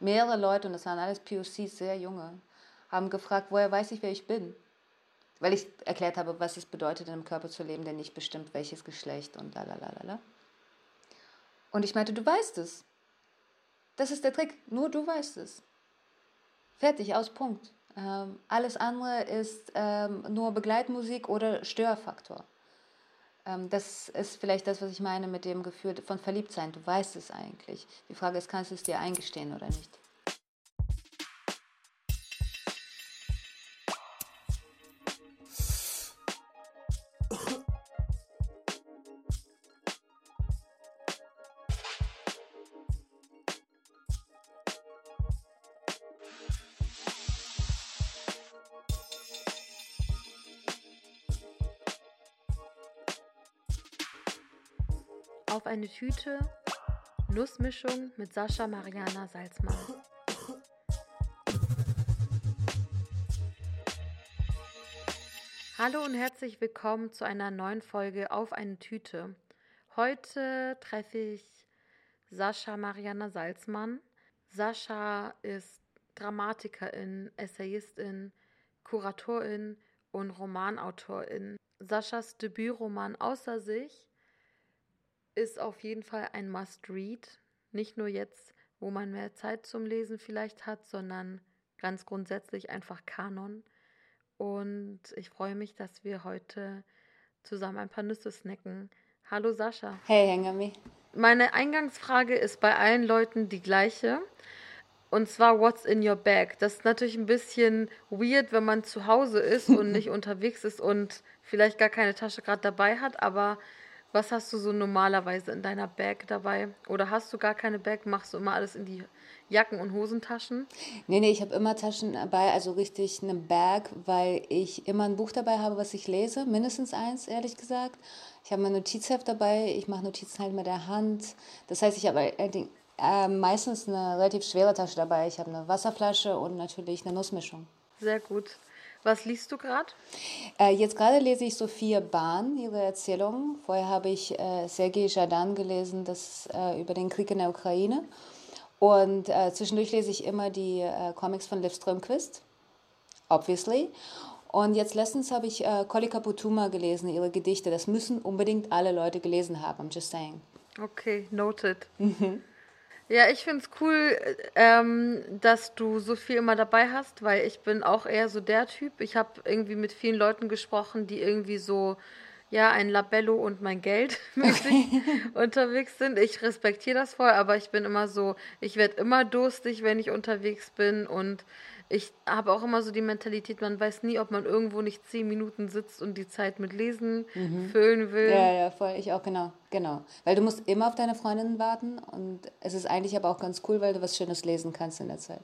Mehrere Leute, und das waren alles POCs, sehr junge, haben gefragt, woher weiß ich, wer ich bin? Weil ich erklärt habe, was es bedeutet, in einem Körper zu leben, der nicht bestimmt, welches Geschlecht und lalalala. Und ich meinte, du weißt es. Das ist der Trick. Nur du weißt es. Fertig, aus, Punkt. Ähm, alles andere ist ähm, nur Begleitmusik oder Störfaktor. Ähm, das ist vielleicht das, was ich meine mit dem Gefühl von Verliebtsein. Du weißt es eigentlich. Die Frage ist, kannst du es dir eingestehen oder nicht? Tüte Nussmischung mit Sascha Mariana Salzmann. Hallo und herzlich willkommen zu einer neuen Folge Auf eine Tüte. Heute treffe ich Sascha Mariana Salzmann. Sascha ist Dramatikerin, Essayistin, Kuratorin und Romanautorin. Saschas Debütroman Außer sich ist auf jeden Fall ein Must-Read. Nicht nur jetzt, wo man mehr Zeit zum Lesen vielleicht hat, sondern ganz grundsätzlich einfach Kanon. Und ich freue mich, dass wir heute zusammen ein paar Nüsse snacken. Hallo Sascha. Hey Hengami. Meine Eingangsfrage ist bei allen Leuten die gleiche. Und zwar, what's in your bag? Das ist natürlich ein bisschen weird, wenn man zu Hause ist und nicht unterwegs ist und vielleicht gar keine Tasche gerade dabei hat, aber was hast du so normalerweise in deiner Bag dabei? Oder hast du gar keine Bag? Machst du immer alles in die Jacken- und Hosentaschen? Nee, nee, ich habe immer Taschen dabei, also richtig eine Bag, weil ich immer ein Buch dabei habe, was ich lese. Mindestens eins, ehrlich gesagt. Ich habe mein Notizheft dabei, ich mache Notizen halt mit der Hand. Das heißt, ich habe äh, meistens eine relativ schwere Tasche dabei. Ich habe eine Wasserflasche und natürlich eine Nussmischung. Sehr gut. Was liest du gerade? Äh, jetzt gerade lese ich Sophia Bahn, ihre Erzählung. Vorher habe ich äh, Sergei Jadan gelesen, das äh, über den Krieg in der Ukraine. Und äh, zwischendurch lese ich immer die äh, Comics von Liv Strömquist, obviously. Und jetzt letztens habe ich äh, Kolika Putuma gelesen, ihre Gedichte. Das müssen unbedingt alle Leute gelesen haben, I'm just saying. Okay, noted. Mhm. Ja, ich finde es cool, ähm, dass du so viel immer dabei hast, weil ich bin auch eher so der Typ. Ich habe irgendwie mit vielen Leuten gesprochen, die irgendwie so, ja, ein Labello und mein Geld mäßig unterwegs sind. Ich respektiere das voll, aber ich bin immer so, ich werde immer durstig, wenn ich unterwegs bin und ich habe auch immer so die Mentalität, man weiß nie, ob man irgendwo nicht zehn Minuten sitzt und die Zeit mit Lesen mhm. füllen will. Ja, ja, voll. Ich auch, genau. Genau. Weil du musst immer auf deine Freundinnen warten und es ist eigentlich aber auch ganz cool, weil du was Schönes lesen kannst in der Zeit.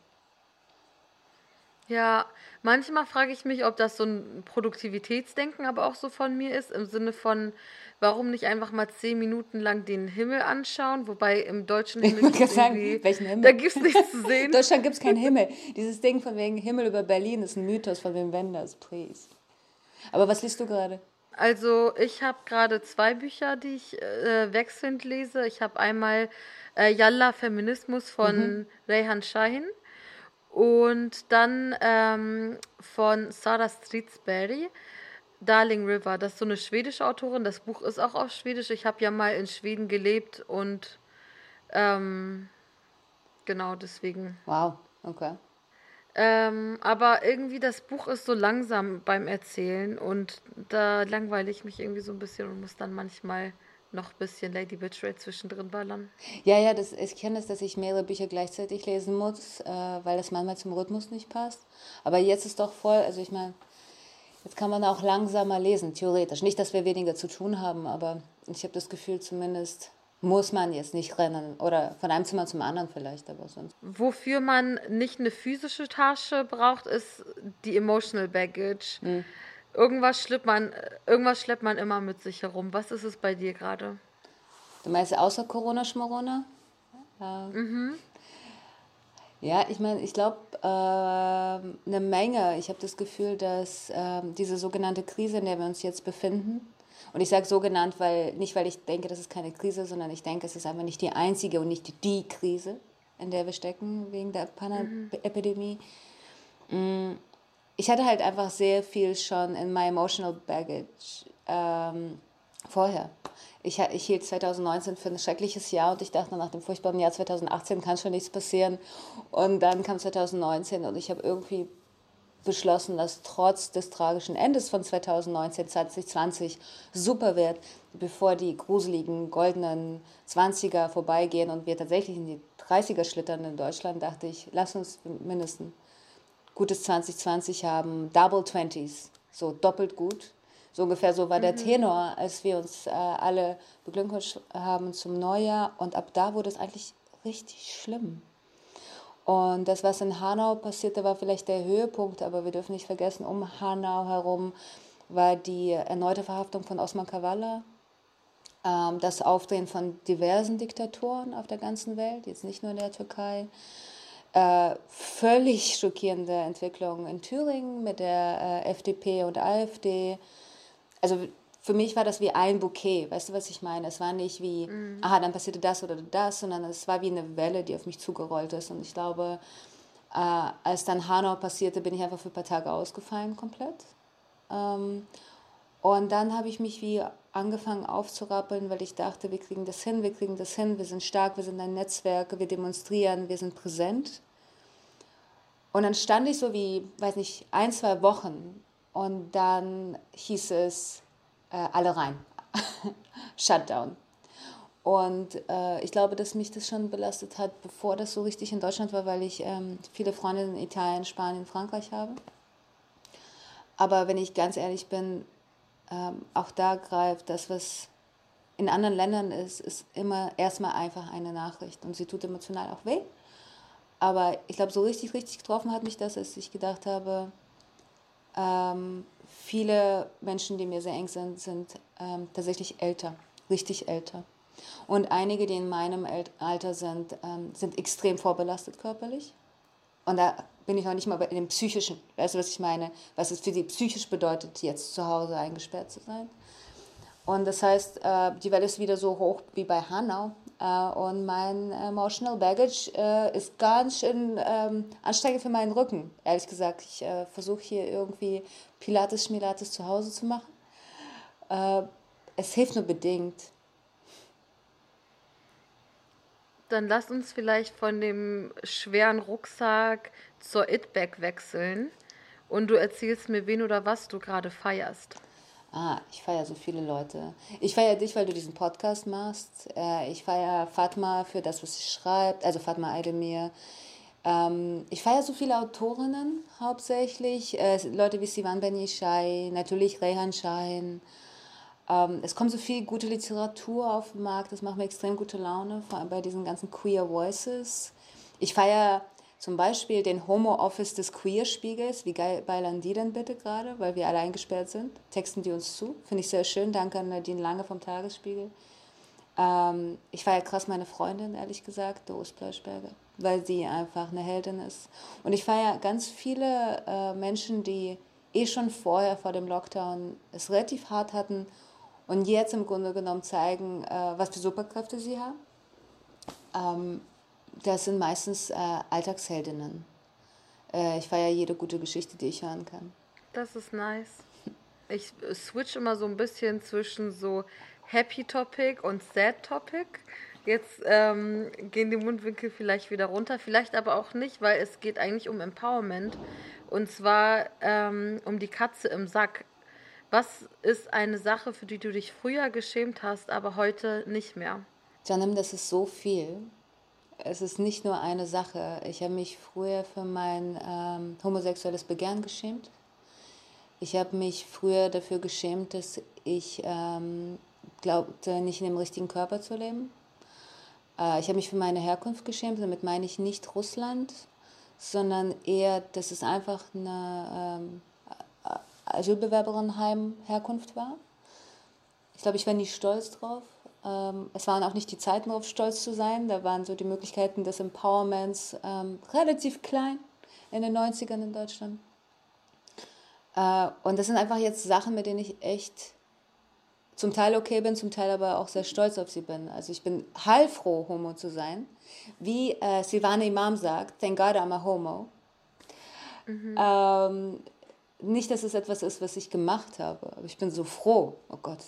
Ja, manchmal frage ich mich, ob das so ein Produktivitätsdenken aber auch so von mir ist, im Sinne von, warum nicht einfach mal zehn Minuten lang den Himmel anschauen, wobei im deutschen Himmel ich sagen, welchen Himmel? da gibt es nichts zu sehen. In Deutschland gibt es keinen Himmel. Dieses Ding von wegen Himmel über Berlin ist ein Mythos von Wim Wenders, please. Aber was liest du gerade? Also ich habe gerade zwei Bücher, die ich äh, wechselnd lese. Ich habe einmal äh, Yalla Feminismus von mhm. Rehan Shahin und dann ähm, von Sarah Stridsberry, Darling River. Das ist so eine schwedische Autorin. Das Buch ist auch auf Schwedisch. Ich habe ja mal in Schweden gelebt und ähm, genau deswegen. Wow, okay. Ähm, aber irgendwie das Buch ist so langsam beim Erzählen und da langweile ich mich irgendwie so ein bisschen und muss dann manchmal noch ein bisschen Lady Betray zwischendrin ballern. Ja, ja, das, ich kenne es, dass ich mehrere Bücher gleichzeitig lesen muss, äh, weil das manchmal zum Rhythmus nicht passt. Aber jetzt ist doch voll, also ich meine, jetzt kann man auch langsamer lesen, theoretisch. Nicht, dass wir weniger zu tun haben, aber ich habe das Gefühl, zumindest muss man jetzt nicht rennen oder von einem Zimmer zum anderen vielleicht, aber sonst. Wofür man nicht eine physische Tasche braucht, ist die Emotional Baggage. Mhm. Irgendwas schleppt man, irgendwas schleppt man immer mit sich herum. Was ist es bei dir gerade? Du meinst außer Corona Schmorona? Ja. Mhm. Ja, ich meine, ich glaube, äh, eine Menge. Ich habe das Gefühl, dass äh, diese sogenannte Krise, in der wir uns jetzt befinden, und ich sage so genannt, weil nicht weil ich denke, das ist keine Krise, sondern ich denke, es ist einfach nicht die einzige und nicht die, Krise. in der wir stecken wegen der Pana-Epidemie. Mhm. Ich hatte halt einfach sehr viel schon in my emotional baggage ähm, vorher. Ich, ich hielt 2019 für ein schreckliches Jahr und ich dachte, nach dem furchtbaren Jahr 2018 kann schon nichts passieren. Und dann kam 2019 und ich habe irgendwie beschlossen, dass trotz des tragischen Endes von 2019 2020 super wird, bevor die gruseligen goldenen 20er vorbeigehen und wir tatsächlich in die 30er schlittern in Deutschland, dachte ich, lass uns mindestens gutes 2020 haben, Double 20s, so doppelt gut. So ungefähr so war der mhm. Tenor, als wir uns äh, alle beglückwünscht haben zum Neujahr. Und ab da wurde es eigentlich richtig schlimm. Und das, was in Hanau passierte, war vielleicht der Höhepunkt, aber wir dürfen nicht vergessen, um Hanau herum war die erneute Verhaftung von Osman Kavala, ähm, das Aufdrehen von diversen Diktatoren auf der ganzen Welt, jetzt nicht nur in der Türkei, äh, völlig schockierende Entwicklungen in Thüringen mit der äh, FDP und AfD, also für mich war das wie ein Bouquet, weißt du, was ich meine? Es war nicht wie, mhm. aha, dann passierte das oder das, sondern es war wie eine Welle, die auf mich zugerollt ist. Und ich glaube, äh, als dann Hanau passierte, bin ich einfach für ein paar Tage ausgefallen komplett. Ähm, und dann habe ich mich wie angefangen aufzurappeln, weil ich dachte, wir kriegen das hin, wir kriegen das hin, wir sind stark, wir sind ein Netzwerk, wir demonstrieren, wir sind präsent. Und dann stand ich so wie, weiß nicht, ein, zwei Wochen und dann hieß es, äh, alle rein. Shutdown. Und äh, ich glaube, dass mich das schon belastet hat, bevor das so richtig in Deutschland war, weil ich ähm, viele Freunde in Italien, Spanien, Frankreich habe. Aber wenn ich ganz ehrlich bin, ähm, auch da greift das, was in anderen Ländern ist, ist immer erstmal einfach eine Nachricht. Und sie tut emotional auch weh. Aber ich glaube, so richtig, richtig getroffen hat mich das, als ich gedacht habe, ähm, viele Menschen, die mir sehr eng sind, sind ähm, tatsächlich älter, richtig älter. Und einige, die in meinem Alter sind, ähm, sind extrem vorbelastet körperlich. Und da bin ich noch nicht mal bei dem psychischen. Weißt du, was ich meine? Was es für sie psychisch bedeutet, jetzt zu Hause eingesperrt zu sein. Und das heißt, äh, die Welle ist wieder so hoch wie bei Hanau. Äh, und mein Emotional Baggage äh, ist ganz schön ähm, anstrengend für meinen Rücken. Ehrlich gesagt, ich versuche hier irgendwie Pilates, Schmilates zu Hause zu machen. es hilft nur bedingt. Dann lass uns vielleicht von dem schweren Rucksack zur It-Bag wechseln und du erzählst mir, wen oder was du gerade feierst. Ah, ich feiere so viele Leute. Ich feiere dich, weil du diesen Podcast machst. Äh, ich feiere Fatma für das, was sie schreibt, also Fatma Eidemir. Ähm, ich feiere so viele Autorinnen hauptsächlich. Äh, Leute wie Sivan Benishai, natürlich Rehan Shahin. Ähm, es kommt so viel gute Literatur auf den Markt, das macht mir extrem gute Laune, vor allem bei diesen ganzen Queer Voices. Ich feiere zum Beispiel den Homo Office des Queer-Spiegels. Wie geil beilen die denn bitte gerade, weil wir alle eingesperrt sind? Texten die uns zu. Finde ich sehr schön. Danke an Nadine Lange vom Tagesspiegel. Ähm, ich feiere krass meine Freundin, ehrlich gesagt, Doris Pleuschberger, weil sie einfach eine Heldin ist. Und ich feiere ganz viele äh, Menschen, die eh schon vorher vor dem Lockdown es relativ hart hatten und jetzt im Grunde genommen zeigen, äh, was für Superkräfte sie haben. Ähm, das sind meistens äh, Alltagsheldinnen. Äh, ich feiere jede gute Geschichte, die ich hören kann. Das ist nice. Ich switch immer so ein bisschen zwischen so Happy Topic und Sad Topic. Jetzt ähm, gehen die Mundwinkel vielleicht wieder runter, vielleicht aber auch nicht, weil es geht eigentlich um Empowerment. Und zwar ähm, um die Katze im Sack. Was ist eine Sache, für die du dich früher geschämt hast, aber heute nicht mehr? Janem, das ist so viel es ist nicht nur eine Sache. Ich habe mich früher für mein ähm, homosexuelles Begehren geschämt. Ich habe mich früher dafür geschämt, dass ich ähm, glaubte, nicht in dem richtigen Körper zu leben. Äh, ich habe mich für meine Herkunft geschämt. Damit meine ich nicht Russland, sondern eher, dass es einfach eine ähm, Asylbewerberinnenheim-Herkunft war. Ich glaube, ich war nie stolz drauf. Ähm, es waren auch nicht die Zeiten, darauf stolz zu sein. Da waren so die Möglichkeiten des Empowerments ähm, relativ klein in den 90ern in Deutschland. Äh, und das sind einfach jetzt Sachen, mit denen ich echt zum Teil okay bin, zum Teil aber auch sehr stolz auf sie bin. Also ich bin heilfroh, Homo zu sein. Wie äh, Silvana Imam sagt, thank God I'm a Homo. Mhm. Ähm, nicht, dass es etwas ist, was ich gemacht habe, aber ich bin so froh, oh Gott.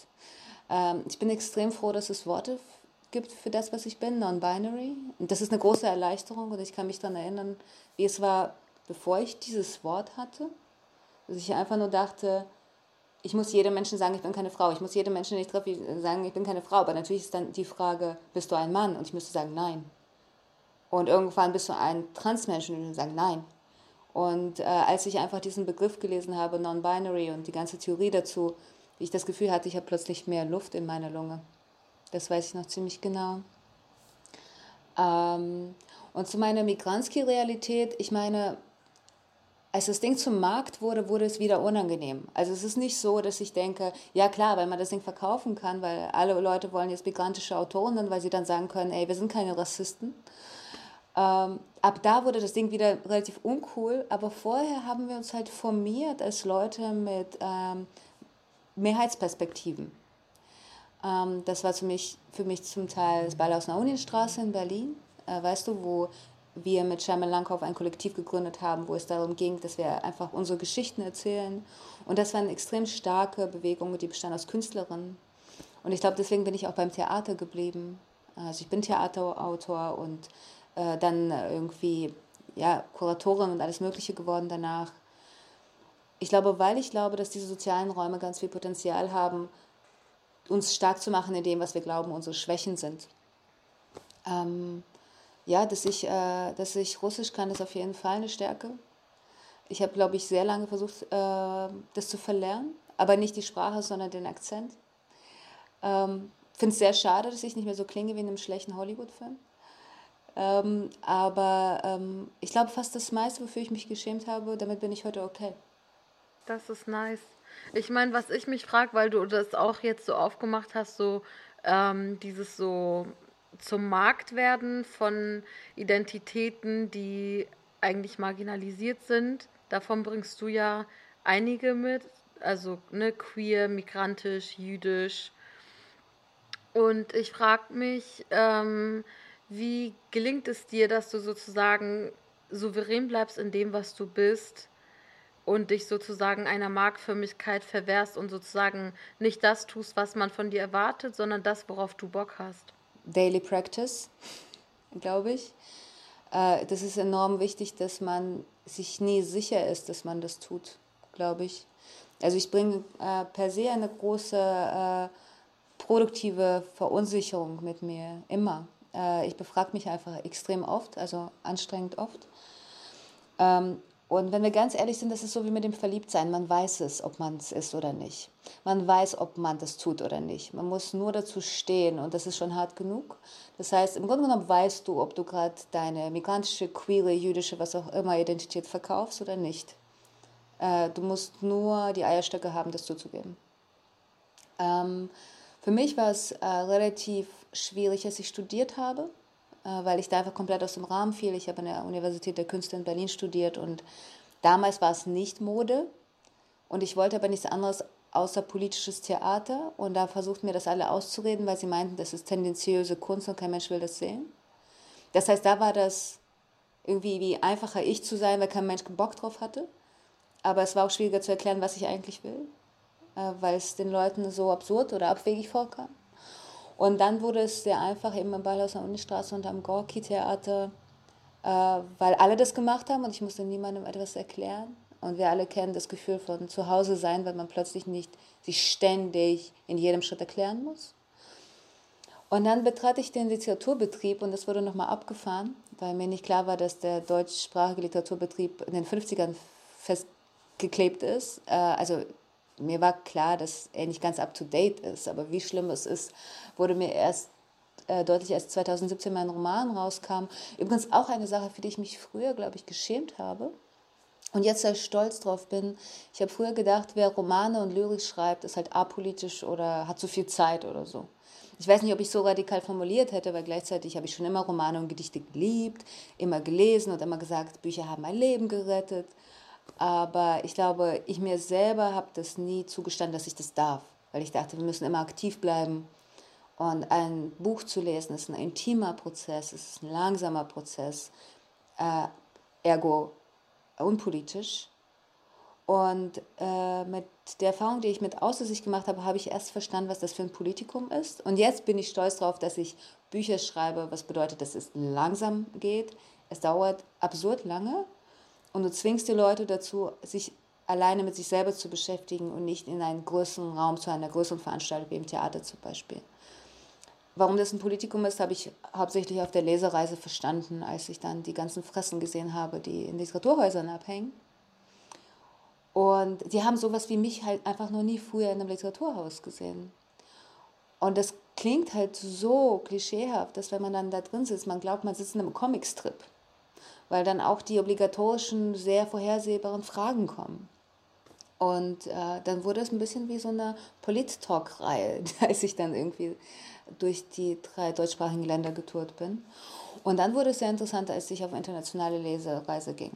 Ähm, ich bin extrem froh, dass es Worte gibt für das, was ich bin, non-binary. Das ist eine große Erleichterung und ich kann mich daran erinnern, wie es war, bevor ich dieses Wort hatte. Dass ich einfach nur dachte, ich muss jedem Menschen sagen, ich bin keine Frau. Ich muss jedem Menschen, den ich treffe, sagen, ich bin keine Frau. Aber natürlich ist dann die Frage, bist du ein Mann? Und ich müsste sagen, nein. Und irgendwann bist du ein Transmensch und ich sagen, nein. Und äh, als ich einfach diesen Begriff gelesen habe, Non-Binary und die ganze Theorie dazu, ich das Gefühl hatte, ich habe plötzlich mehr Luft in meiner Lunge. Das weiß ich noch ziemlich genau. Ähm, und zu meiner Migranski-Realität, ich meine, als das Ding zum Markt wurde, wurde es wieder unangenehm. Also es ist nicht so, dass ich denke, ja klar, weil man das Ding verkaufen kann, weil alle Leute wollen jetzt migrantische Autoren, weil sie dann sagen können, ey, wir sind keine Rassisten. Ähm, ab da wurde das Ding wieder relativ uncool, aber vorher haben wir uns halt formiert als Leute mit ähm, Mehrheitsperspektiven. Ähm, das war für mich, für mich zum Teil das Ball aus einer Unienstraße in Berlin, äh, weißt du, wo wir mit Sherman Langkauf ein Kollektiv gegründet haben, wo es darum ging, dass wir einfach unsere Geschichten erzählen. Und das war eine extrem starke Bewegung, die bestand aus Künstlerinnen. Und ich glaube, deswegen bin ich auch beim Theater geblieben. Also ich bin Theaterautor und äh, dann irgendwie ja, Kuratorin und alles Mögliche geworden danach. Ich glaube, weil ich glaube, dass diese sozialen Räume ganz viel Potenzial haben, uns stark zu machen in dem, was wir glauben, unsere Schwächen sind. Ähm, ja, dass ich, äh, dass ich Russisch kann, ist auf jeden Fall eine Stärke. Ich habe, glaube ich, sehr lange versucht, äh, das zu verlernen, aber nicht die Sprache, sondern den Akzent. Ähm, Finde es sehr schade, dass ich nicht mehr so klinge wie in einem schlechten Hollywood-Film. Ähm, aber ähm, ich glaube, fast das meiste, wofür ich mich geschämt habe, damit bin ich heute okay. Das ist nice. Ich meine, was ich mich frage, weil du das auch jetzt so aufgemacht hast, so ähm, dieses so zum Markt werden von Identitäten, die eigentlich marginalisiert sind. Davon bringst du ja einige mit, also ne, queer, migrantisch, jüdisch. Und ich frage mich, ähm, wie gelingt es dir, dass du sozusagen souverän bleibst in dem, was du bist und dich sozusagen einer Marktförmigkeit verwehrst und sozusagen nicht das tust, was man von dir erwartet, sondern das, worauf du Bock hast? Daily Practice, glaube ich. Äh, das ist enorm wichtig, dass man sich nie sicher ist, dass man das tut, glaube ich. Also ich bringe äh, per se eine große äh, produktive Verunsicherung mit mir, immer. Ich befrage mich einfach extrem oft, also anstrengend oft. Ähm, und wenn wir ganz ehrlich sind, das ist so wie mit dem Verliebtsein. Man weiß es, ob man es ist oder nicht. Man weiß, ob man das tut oder nicht. Man muss nur dazu stehen und das ist schon hart genug. Das heißt, im Grunde genommen weißt du, ob du gerade deine migrantische, queere, jüdische, was auch immer Identität verkaufst oder nicht. Äh, du musst nur die Eierstöcke haben, das zuzugeben. Ähm, für mich war es äh, relativ schwierig, als ich studiert habe äh, weil ich da einfach komplett aus dem Rahmen fiel. Ich habe an der Universität der Künste in Berlin studiert und damals war es nicht Mode und ich wollte aber nichts anderes außer politisches Theater und da versuchten mir das alle auszureden, weil sie meinten, das ist tendenziöse Kunst und kein Mensch will das sehen. Das heißt, da war das irgendwie wie einfacher ich zu sein, weil kein Mensch Bock drauf hatte. Aber es war auch schwieriger zu erklären, was ich eigentlich will, weil es den Leuten so absurd oder abwegig vorkam. Und dann wurde es sehr einfach eben im Ballhaus an der Unistraße und am Gorki-Theater, äh, weil alle das gemacht haben und ich musste niemandem etwas erklären. Und wir alle kennen das Gefühl von zu Hause sein, weil man plötzlich nicht sich ständig in jedem Schritt erklären muss. Und dann betrat ich den Literaturbetrieb und das wurde nochmal abgefahren, weil mir nicht klar war, dass der deutschsprachige Literaturbetrieb in den 50ern festgeklebt ist. Äh, also mir war klar, dass er nicht ganz up-to-date ist, aber wie schlimm es ist, wurde mir erst äh, deutlich, als 2017 mein Roman rauskam. Übrigens auch eine Sache, für die ich mich früher, glaube ich, geschämt habe und jetzt sehr stolz drauf bin. Ich habe früher gedacht, wer Romane und Lyrik schreibt, ist halt apolitisch oder hat zu viel Zeit oder so. Ich weiß nicht, ob ich so radikal formuliert hätte, weil gleichzeitig habe ich schon immer Romane und Gedichte geliebt, immer gelesen und immer gesagt, Bücher haben mein Leben gerettet. Aber ich glaube, ich mir selber habe das nie zugestanden, dass ich das darf. weil ich dachte, wir müssen immer aktiv bleiben. Und ein Buch zu lesen ist ein intimer Prozess, es ist ein langsamer Prozess, äh, ergo unpolitisch. Und äh, mit der Erfahrung, die ich mit Aussicht gemacht habe, habe ich erst verstanden, was das für ein Politikum ist. Und jetzt bin ich stolz darauf, dass ich Bücher schreibe, was bedeutet, dass es langsam geht. Es dauert absurd lange und du zwingst die Leute dazu, sich alleine mit sich selber zu beschäftigen und nicht in einen größeren Raum zu einer größeren Veranstaltung wie im Theater zum Beispiel. Warum das ein Politikum ist, habe ich hauptsächlich auf der Lesereise verstanden, als ich dann die ganzen Fressen gesehen habe, die in Literaturhäusern abhängen. Und die haben sowas wie mich halt einfach noch nie früher in einem Literaturhaus gesehen. Und das klingt halt so klischeehaft, dass wenn man dann da drin sitzt, man glaubt, man sitzt in einem Comicstrip. Weil dann auch die obligatorischen, sehr vorhersehbaren Fragen kommen. Und äh, dann wurde es ein bisschen wie so eine Polit-Talk-Reihe, als ich dann irgendwie durch die drei deutschsprachigen Länder getourt bin. Und dann wurde es sehr interessant, als ich auf internationale Lesereise ging.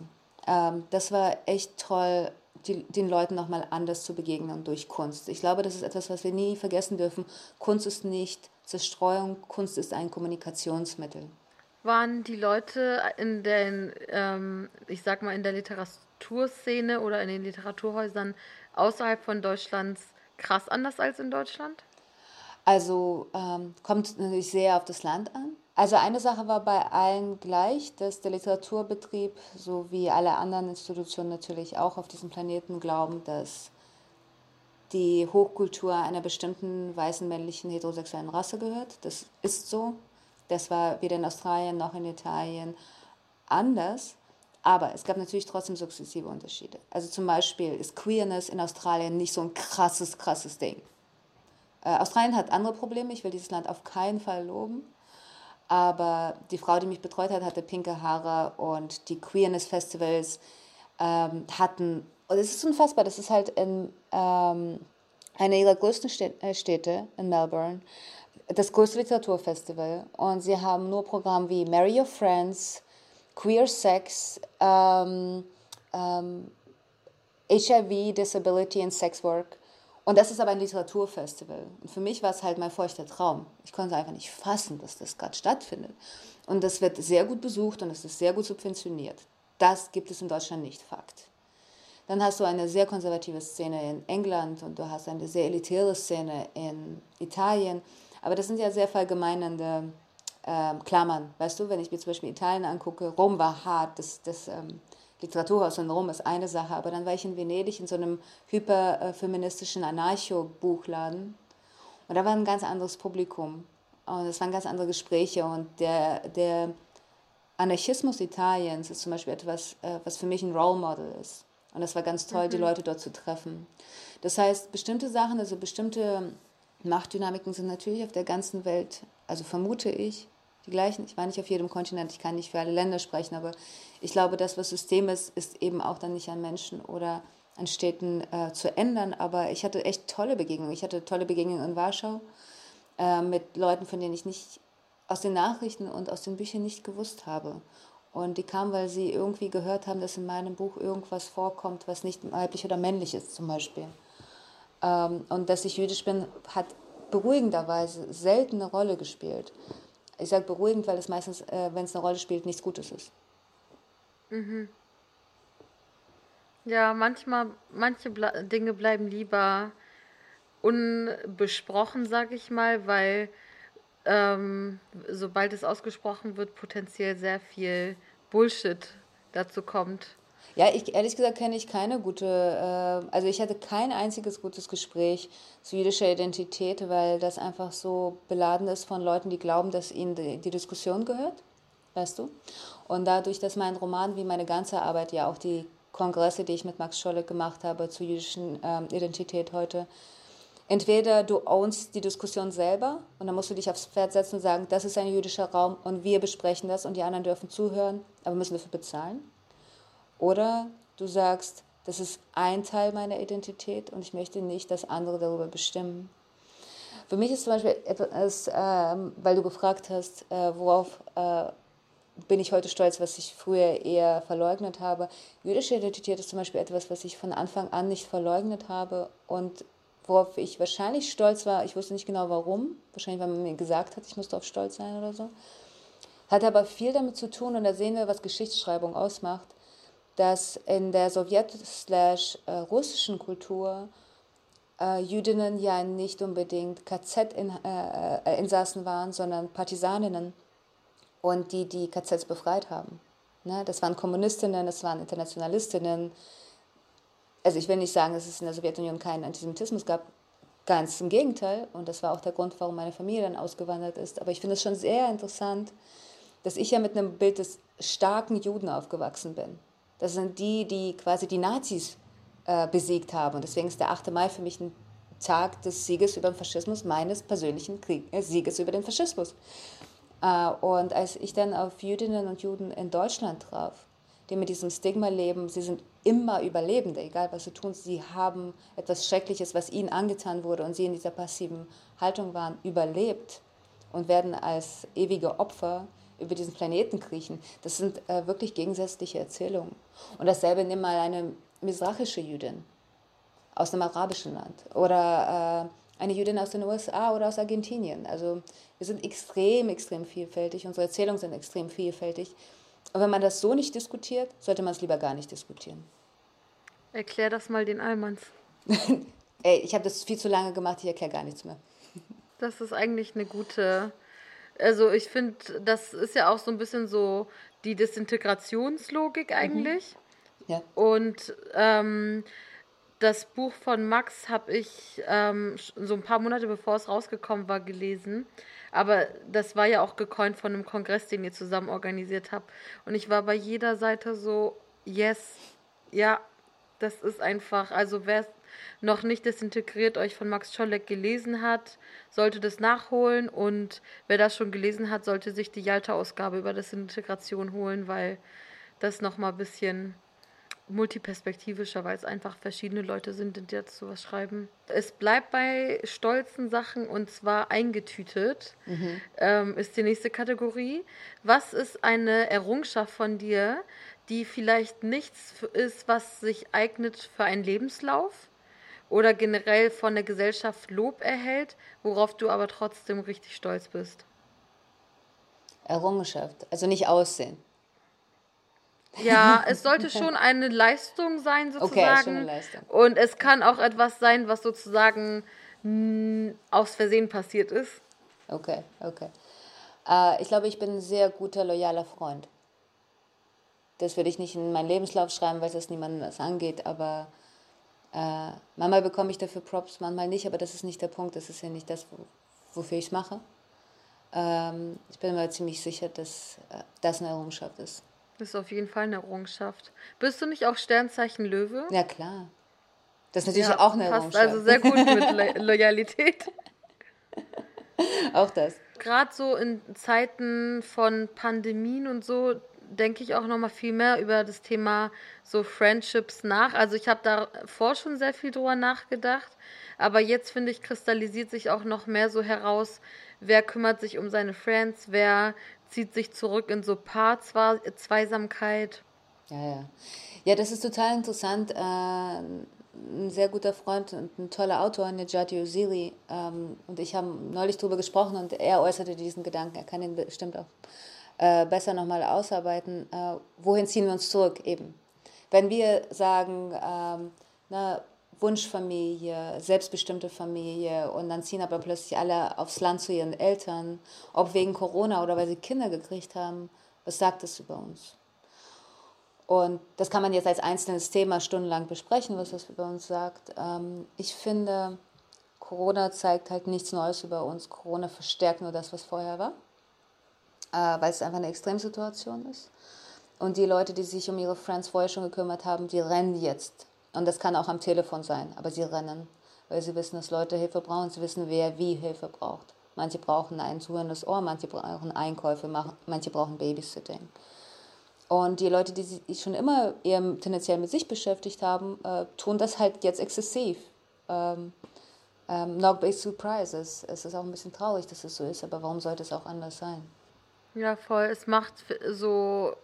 Ähm, das war echt toll, die, den Leuten nochmal anders zu begegnen durch Kunst. Ich glaube, das ist etwas, was wir nie vergessen dürfen. Kunst ist nicht Zerstreuung, Kunst ist ein Kommunikationsmittel. Waren die Leute in den, ähm, ich sag mal, in der Literaturszene oder in den Literaturhäusern außerhalb von Deutschlands krass anders als in Deutschland? Also ähm, kommt natürlich sehr auf das Land an. Also eine Sache war bei allen gleich, dass der Literaturbetrieb, so wie alle anderen Institutionen natürlich auch auf diesem Planeten glauben, dass die Hochkultur einer bestimmten weißen männlichen heterosexuellen Rasse gehört. Das ist so. Das war weder in Australien noch in Italien anders. Aber es gab natürlich trotzdem sukzessive Unterschiede. Also zum Beispiel ist Queerness in Australien nicht so ein krasses, krasses Ding. Äh, Australien hat andere Probleme, ich will dieses Land auf keinen Fall loben. Aber die Frau, die mich betreut hat, hatte pinke Haare und die Queerness-Festivals ähm, hatten, und es ist unfassbar, das ist halt in ähm, einer ihrer größten äh, Städte in Melbourne, das größte Literaturfestival. Und sie haben nur Programme wie Marry Your Friends, Queer Sex, ähm, ähm, HIV, Disability and Sex Work. Und das ist aber ein Literaturfestival. Und für mich war es halt mein feuchter Traum. Ich konnte einfach nicht fassen, dass das gerade stattfindet. Und das wird sehr gut besucht und es ist sehr gut subventioniert. Das gibt es in Deutschland nicht, Fakt. Dann hast du eine sehr konservative Szene in England und du hast eine sehr elitäre Szene in Italien. Aber das sind ja sehr verallgemeinernde äh, Klammern. Weißt du, wenn ich mir zum Beispiel Italien angucke, Rom war hart, das, das ähm, Literaturhaus in Rom ist eine Sache, aber dann war ich in Venedig in so einem hyperfeministischen Anarcho-Buchladen und da war ein ganz anderes Publikum und es waren ganz andere Gespräche und der, der Anarchismus Italiens ist zum Beispiel etwas, äh, was für mich ein Role Model ist. Und das war ganz toll, mhm. die Leute dort zu treffen. Das heißt, bestimmte Sachen, also bestimmte Machtdynamiken sind natürlich auf der ganzen Welt, also vermute ich, die gleichen. Ich war nicht auf jedem Kontinent, ich kann nicht für alle Länder sprechen, aber ich glaube, das, was System ist, ist eben auch dann nicht an Menschen oder an Städten äh, zu ändern. Aber ich hatte echt tolle Begegnungen. Ich hatte tolle Begegnungen in Warschau äh, mit Leuten, von denen ich nicht aus den Nachrichten und aus den Büchern nicht gewusst habe. Und die kamen, weil sie irgendwie gehört haben, dass in meinem Buch irgendwas vorkommt, was nicht weiblich oder männlich ist, zum Beispiel. Ähm, und dass ich jüdisch bin, hat beruhigenderweise selten eine Rolle gespielt. Ich sage beruhigend, weil es meistens, äh, wenn es eine Rolle spielt, nichts Gutes ist. Mhm. Ja, manchmal, manche Ble Dinge bleiben lieber unbesprochen, sage ich mal, weil ähm, sobald es ausgesprochen wird, potenziell sehr viel Bullshit dazu kommt. Ja, ich, ehrlich gesagt kenne ich keine gute, äh, also ich hatte kein einziges gutes Gespräch zu jüdischer Identität, weil das einfach so beladen ist von Leuten, die glauben, dass ihnen die, die Diskussion gehört, weißt du? Und dadurch, dass mein Roman wie meine ganze Arbeit ja auch die Kongresse, die ich mit Max Scholle gemacht habe zur jüdischen ähm, Identität heute, entweder du ownst die Diskussion selber und dann musst du dich aufs Pferd setzen und sagen, das ist ein jüdischer Raum und wir besprechen das und die anderen dürfen zuhören, aber müssen dafür bezahlen. Oder du sagst, das ist ein Teil meiner Identität und ich möchte nicht, dass andere darüber bestimmen. Für mich ist zum Beispiel etwas, äh, weil du gefragt hast, äh, worauf äh, bin ich heute stolz, was ich früher eher verleugnet habe. Jüdische Identität ist zum Beispiel etwas, was ich von Anfang an nicht verleugnet habe und worauf ich wahrscheinlich stolz war, ich wusste nicht genau warum, wahrscheinlich weil man mir gesagt hat, ich muss darauf stolz sein oder so, hat aber viel damit zu tun, und da sehen wir, was Geschichtsschreibung ausmacht, dass in der sowjet-russischen Kultur äh, Jüdinnen ja nicht unbedingt KZ-Insassen äh, waren, sondern Partisaninnen und die die KZs befreit haben. Ne? Das waren Kommunistinnen, das waren Internationalistinnen. Also ich will nicht sagen, dass es in der Sowjetunion keinen Antisemitismus gab, ganz im Gegenteil. Und das war auch der Grund, warum meine Familie dann ausgewandert ist. Aber ich finde es schon sehr interessant, dass ich ja mit einem Bild des starken Juden aufgewachsen bin. Das sind die, die quasi die Nazis äh, besiegt haben. Und deswegen ist der 8. Mai für mich ein Tag des Sieges über den Faschismus, meines persönlichen Krieg, äh, Sieges über den Faschismus. Äh, und als ich dann auf Jüdinnen und Juden in Deutschland traf, die mit diesem Stigma leben, sie sind immer Überlebende, egal was sie tun, sie haben etwas Schreckliches, was ihnen angetan wurde und sie in dieser passiven Haltung waren, überlebt und werden als ewige Opfer über diesen Planeten kriechen. Das sind äh, wirklich gegensätzliche Erzählungen. Und dasselbe nimm mal eine misrachische Jüdin aus einem arabischen Land oder äh, eine Jüdin aus den USA oder aus Argentinien. Also wir sind extrem, extrem vielfältig, unsere Erzählungen sind extrem vielfältig. Und wenn man das so nicht diskutiert, sollte man es lieber gar nicht diskutieren. Erklär das mal den Almans. Ey, ich habe das viel zu lange gemacht, ich erkläre gar nichts mehr. Das ist eigentlich eine gute. Also ich finde, das ist ja auch so ein bisschen so die Desintegrationslogik eigentlich. Mhm. Ja. Und ähm, das Buch von Max habe ich ähm, so ein paar Monate bevor es rausgekommen war gelesen. Aber das war ja auch gecoint von einem Kongress, den ihr zusammen organisiert habt. Und ich war bei jeder Seite so, yes, ja, das ist einfach, also wer noch nicht desintegriert euch von Max Czolek gelesen hat, sollte das nachholen. Und wer das schon gelesen hat, sollte sich die Jalta-Ausgabe über Desintegration holen, weil das nochmal ein bisschen multiperspektivischer, weil es einfach verschiedene Leute sind, die jetzt sowas schreiben. Es bleibt bei stolzen Sachen und zwar eingetütet, mhm. ähm, ist die nächste Kategorie. Was ist eine Errungenschaft von dir, die vielleicht nichts ist, was sich eignet für einen Lebenslauf oder generell von der Gesellschaft Lob erhält, worauf du aber trotzdem richtig stolz bist? Errungenschaft, also nicht Aussehen. Ja, es sollte schon eine Leistung sein, sozusagen. Okay, schon eine Leistung. Und es kann auch etwas sein, was sozusagen mh, aus Versehen passiert ist. Okay, okay. Äh, ich glaube, ich bin ein sehr guter, loyaler Freund. Das würde ich nicht in meinen Lebenslauf schreiben, weil es niemandem das angeht, aber äh, manchmal bekomme ich dafür Props, manchmal nicht, aber das ist nicht der Punkt, das ist ja nicht das, wofür ich es mache. Ähm, ich bin mir ziemlich sicher, dass äh, das eine Errungenschaft ist. Das ist auf jeden Fall eine Errungenschaft. Bist du nicht auch Sternzeichen Löwe? Ja, klar. Das ist natürlich ja, auch eine passt Errungenschaft. also sehr gut mit Lo Loyalität. auch das. Gerade so in Zeiten von Pandemien und so denke ich auch noch mal viel mehr über das Thema so Friendships nach. Also ich habe davor schon sehr viel drüber nachgedacht, aber jetzt finde ich kristallisiert sich auch noch mehr so heraus, wer kümmert sich um seine Friends, wer zieht sich zurück in so Paar-Zweisamkeit. Ja, ja. Ja, das ist total interessant. Äh, ein sehr guter Freund und ein toller Autor, Nejati Oziri, ähm, und ich haben neulich darüber gesprochen und er äußerte diesen Gedanken. Er kann ihn bestimmt auch äh, besser nochmal ausarbeiten. Äh, wohin ziehen wir uns zurück eben? Wenn wir sagen, ähm, na, Wunschfamilie, selbstbestimmte Familie und dann ziehen aber plötzlich alle aufs Land zu ihren Eltern, ob wegen Corona oder weil sie Kinder gekriegt haben. Was sagt das über uns? Und das kann man jetzt als einzelnes Thema stundenlang besprechen, was das über uns sagt. Ähm, ich finde, Corona zeigt halt nichts Neues über uns. Corona verstärkt nur das, was vorher war, weil es einfach eine Extremsituation ist. Und die Leute, die sich um ihre Friends vorher schon gekümmert haben, die rennen jetzt und das kann auch am Telefon sein, aber sie rennen, weil sie wissen, dass Leute Hilfe brauchen. Sie wissen, wer wie Hilfe braucht. Manche brauchen ein zuhörendes Ohr, manche brauchen Einkäufe, manche brauchen Babysitting. Und die Leute, die sich schon immer eher tendenziell mit sich beschäftigt haben, äh, tun das halt jetzt exzessiv. Ähm, ähm, big surprises. Es ist auch ein bisschen traurig, dass es so ist, aber warum sollte es auch anders sein? Ja, voll. Es macht so,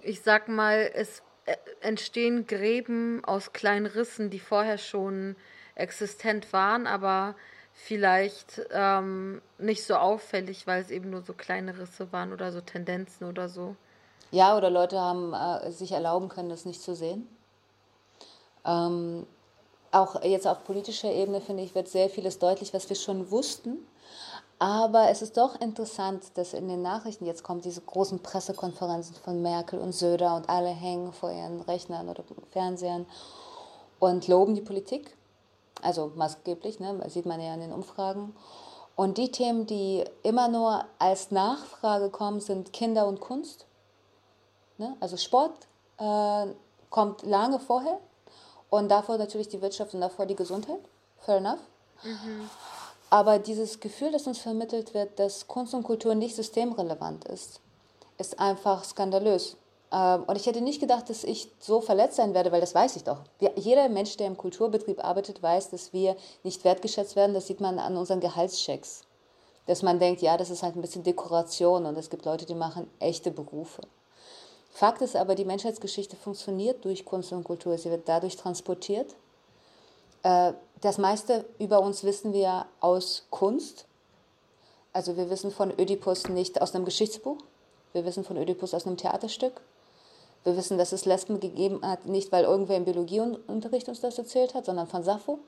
ich sag mal, es äh, entstehen Gräben aus kleinen Rissen, die vorher schon existent waren, aber vielleicht ähm, nicht so auffällig, weil es eben nur so kleine Risse waren oder so Tendenzen oder so. Ja, oder Leute haben äh, sich erlauben können, das nicht zu sehen. Ähm, auch jetzt auf politischer Ebene, finde ich, wird sehr vieles deutlich, was wir schon wussten. Aber es ist doch interessant, dass in den Nachrichten jetzt kommen diese großen Pressekonferenzen von Merkel und Söder und alle hängen vor ihren Rechnern oder Fernsehern und loben die Politik. Also maßgeblich, ne, sieht man ja in den Umfragen. Und die Themen, die immer nur als Nachfrage kommen, sind Kinder und Kunst. Ne? Also Sport äh, kommt lange vorher und davor natürlich die Wirtschaft und davor die Gesundheit. Fair enough. Mhm. Aber dieses Gefühl, das uns vermittelt wird, dass Kunst und Kultur nicht systemrelevant ist, ist einfach skandalös. Ähm, und ich hätte nicht gedacht, dass ich so verletzt sein werde, weil das weiß ich doch. Jeder Mensch, der im Kulturbetrieb arbeitet, weiß, dass wir nicht wertgeschätzt werden. Das sieht man an unseren Gehaltschecks. Dass man denkt, ja, das ist halt ein bisschen Dekoration und es gibt Leute, die machen echte Berufe. Fakt ist aber, die Menschheitsgeschichte funktioniert durch Kunst und Kultur. Sie wird dadurch transportiert. Äh, das meiste über uns wissen wir aus Kunst. Also wir wissen von Ödipus nicht aus einem Geschichtsbuch. Wir wissen von Ödipus aus einem Theaterstück. Wir wissen, dass es Lesben gegeben hat, nicht weil irgendwer im Biologieunterricht uns das erzählt hat, sondern von Sappho.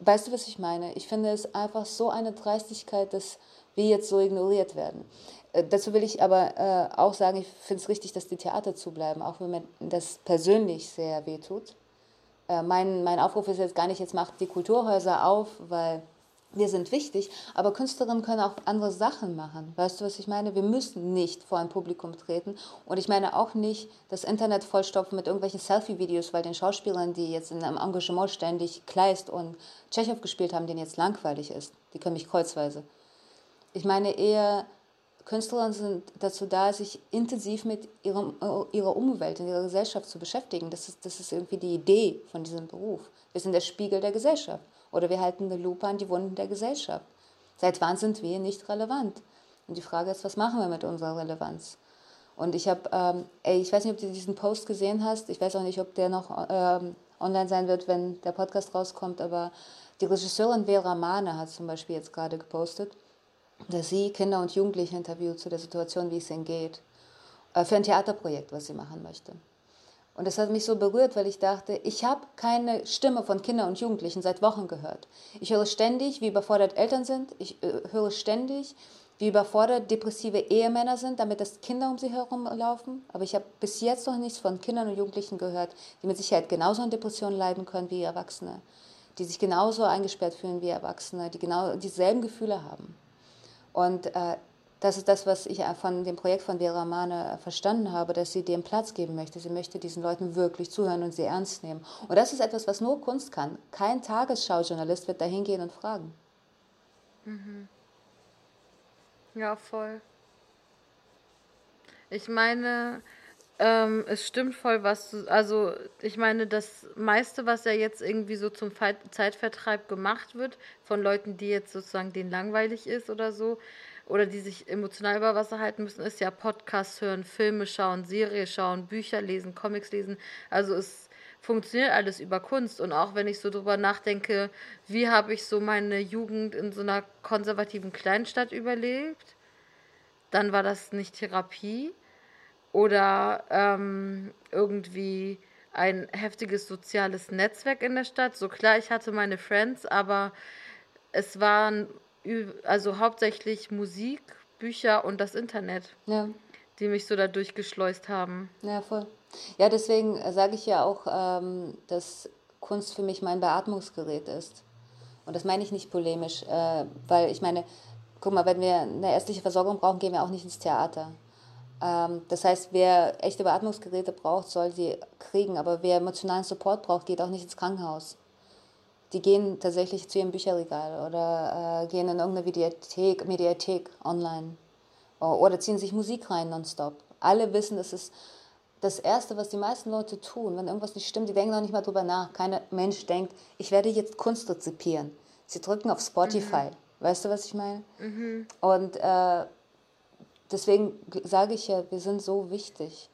Weißt du, was ich meine? Ich finde es einfach so eine Dreistigkeit, dass wir jetzt so ignoriert werden. Äh, dazu will ich aber äh, auch sagen, ich finde es richtig, dass die Theater zubleiben, auch wenn mir das persönlich sehr wehtut. Äh, mein, mein Aufruf ist jetzt gar nicht, jetzt macht die Kulturhäuser auf, weil wir sind wichtig, aber Künstlerinnen können auch andere Sachen machen. Weißt du, was ich meine? Wir müssen nicht vor ein Publikum treten. Und ich meine auch nicht das Internet vollstopfen mit irgendwelchen Selfie-Videos, weil den Schauspielern, die jetzt in einem Engagement ständig Kleist und Tschechow gespielt haben, denen jetzt langweilig ist. Die können mich kreuzweise. Ich meine eher, Künstler sind dazu da, sich intensiv mit ihrem, ihrer Umwelt und ihrer Gesellschaft zu beschäftigen. Das ist, das ist irgendwie die Idee von diesem Beruf. Wir sind der Spiegel der Gesellschaft. Oder wir halten eine Lupe an die Wunden der Gesellschaft. Seit wann sind wir nicht relevant? Und die Frage ist, was machen wir mit unserer Relevanz? Und ich habe, ähm, ich weiß nicht, ob du diesen Post gesehen hast. Ich weiß auch nicht, ob der noch ähm, online sein wird, wenn der Podcast rauskommt. Aber die Regisseurin Vera Mahne hat zum Beispiel jetzt gerade gepostet dass sie Kinder und Jugendliche interviewt zu der Situation, wie es ihnen geht, äh, für ein Theaterprojekt, was sie machen möchte. Und das hat mich so berührt, weil ich dachte, ich habe keine Stimme von Kindern und Jugendlichen seit Wochen gehört. Ich höre ständig, wie überfordert Eltern sind. Ich äh, höre ständig, wie überfordert depressive Ehemänner sind, damit das Kinder um sie herum laufen. Aber ich habe bis jetzt noch nichts von Kindern und Jugendlichen gehört, die mit Sicherheit genauso an Depressionen leiden können wie Erwachsene, die sich genauso eingesperrt fühlen wie Erwachsene, die genau dieselben Gefühle haben. Und äh, das ist das, was ich von dem Projekt von Vera Mahne verstanden habe, dass sie dem Platz geben möchte. Sie möchte diesen Leuten wirklich zuhören und sie ernst nehmen. Und das ist etwas, was nur Kunst kann. Kein Tagesschau-Journalist wird da hingehen und fragen. Mhm. Ja, voll. Ich meine, ähm, es stimmt voll, was du, also ich meine, das meiste, was ja jetzt irgendwie so zum Zeitvertreib gemacht wird, von Leuten, die jetzt sozusagen denen langweilig ist oder so, oder die sich emotional über Wasser halten müssen, ist ja Podcasts hören, Filme schauen, Serie schauen, Bücher lesen, Comics lesen. Also es funktioniert alles über Kunst. Und auch wenn ich so drüber nachdenke, wie habe ich so meine Jugend in so einer konservativen Kleinstadt überlebt, dann war das nicht Therapie oder ähm, irgendwie ein heftiges soziales Netzwerk in der Stadt. So klar, ich hatte meine Friends, aber es waren also hauptsächlich Musik, Bücher und das Internet, ja. die mich so da durchgeschleust haben. Ja, voll. Ja, deswegen sage ich ja auch, ähm, dass Kunst für mich mein Beatmungsgerät ist. Und das meine ich nicht polemisch, äh, weil ich meine, guck mal, wenn wir eine ärztliche Versorgung brauchen, gehen wir auch nicht ins Theater. Ähm, das heißt, wer echte Beatmungsgeräte braucht, soll sie kriegen. Aber wer emotionalen Support braucht, geht auch nicht ins Krankenhaus. Die gehen tatsächlich zu ihrem Bücherregal oder äh, gehen in irgendeine Mediathek, Mediathek online oder ziehen sich Musik rein nonstop. Alle wissen, das ist das Erste, was die meisten Leute tun, wenn irgendwas nicht stimmt, die denken noch nicht mal drüber nach. Kein Mensch denkt, ich werde jetzt Kunst rezipieren. Sie drücken auf Spotify. Mhm. Weißt du, was ich meine? Mhm. Und äh, deswegen sage ich ja, wir sind so wichtig.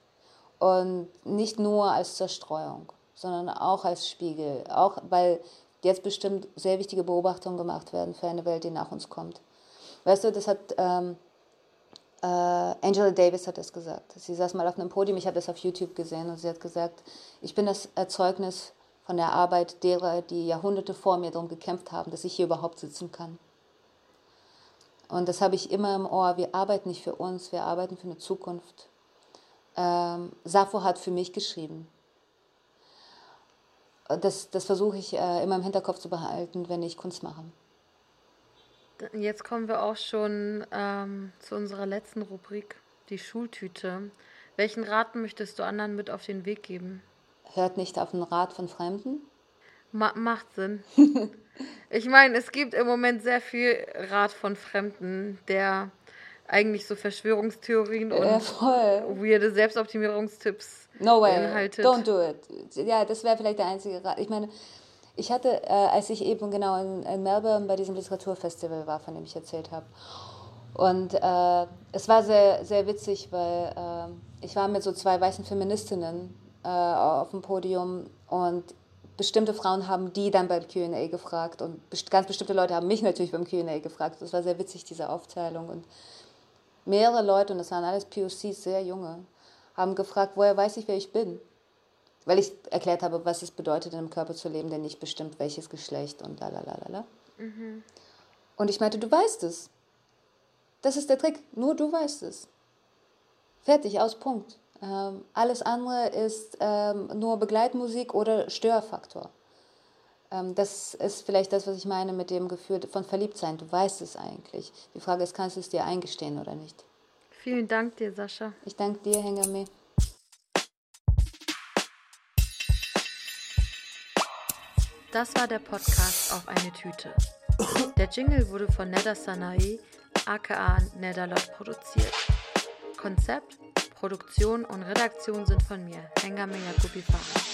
Und nicht nur als Zerstreuung, sondern auch als Spiegel. Auch weil jetzt bestimmt sehr wichtige Beobachtungen gemacht werden für eine Welt, die nach uns kommt. Weißt du, das hat ähm, äh, Angela Davis hat das gesagt. Sie saß mal auf einem Podium, ich habe das auf YouTube gesehen und sie hat gesagt, ich bin das Erzeugnis von der Arbeit derer, die Jahrhunderte vor mir darum gekämpft haben, dass ich hier überhaupt sitzen kann. Und das habe ich immer im Ohr. Wir arbeiten nicht für uns, wir arbeiten für eine Zukunft. Ähm, Sappho hat für mich geschrieben. Das, das versuche ich äh, immer im Hinterkopf zu behalten, wenn ich Kunst mache. Jetzt kommen wir auch schon ähm, zu unserer letzten Rubrik, die Schultüte. Welchen Rat möchtest du anderen mit auf den Weg geben? Hört nicht auf den Rat von Fremden. Ma macht Sinn. ich meine, es gibt im Moment sehr viel Rat von Fremden, der eigentlich so Verschwörungstheorien und ja, weirde Selbstoptimierungstipps no way. beinhaltet. Don't do it. Ja, das wäre vielleicht der einzige Rat. Ich meine, ich hatte, äh, als ich eben genau in, in, Melbourne bei diesem Literaturfestival war, von dem ich erzählt habe, und äh, es war sehr, sehr witzig, weil äh, ich war mit so zwei weißen Feministinnen äh, auf dem Podium und bestimmte Frauen haben die dann beim Q&A gefragt und ganz bestimmte Leute haben mich natürlich beim Q&A gefragt. Das war sehr witzig, diese Aufteilung. Und mehrere Leute, und das waren alles POCs, sehr junge, haben gefragt, woher weiß ich, wer ich bin? Weil ich erklärt habe, was es bedeutet, in einem Körper zu leben, der nicht bestimmt, welches Geschlecht und lalalala. Mhm. Und ich meinte, du weißt es. Das ist der Trick. Nur du weißt es. Fertig, aus, Punkt. Ähm, alles andere ist ähm, nur Begleitmusik oder Störfaktor. Ähm, das ist vielleicht das, was ich meine mit dem Gefühl von Verliebtsein. Du weißt es eigentlich. Die Frage ist, kannst du es dir eingestehen oder nicht? Vielen Dank dir, Sascha. Ich danke dir, Hengame. Das war der Podcast auf eine Tüte. Der Jingle wurde von Neda Sanae, aka Nedalot, produziert. Konzept Produktion und Redaktion sind von mir, Hengame Yakubi Farah.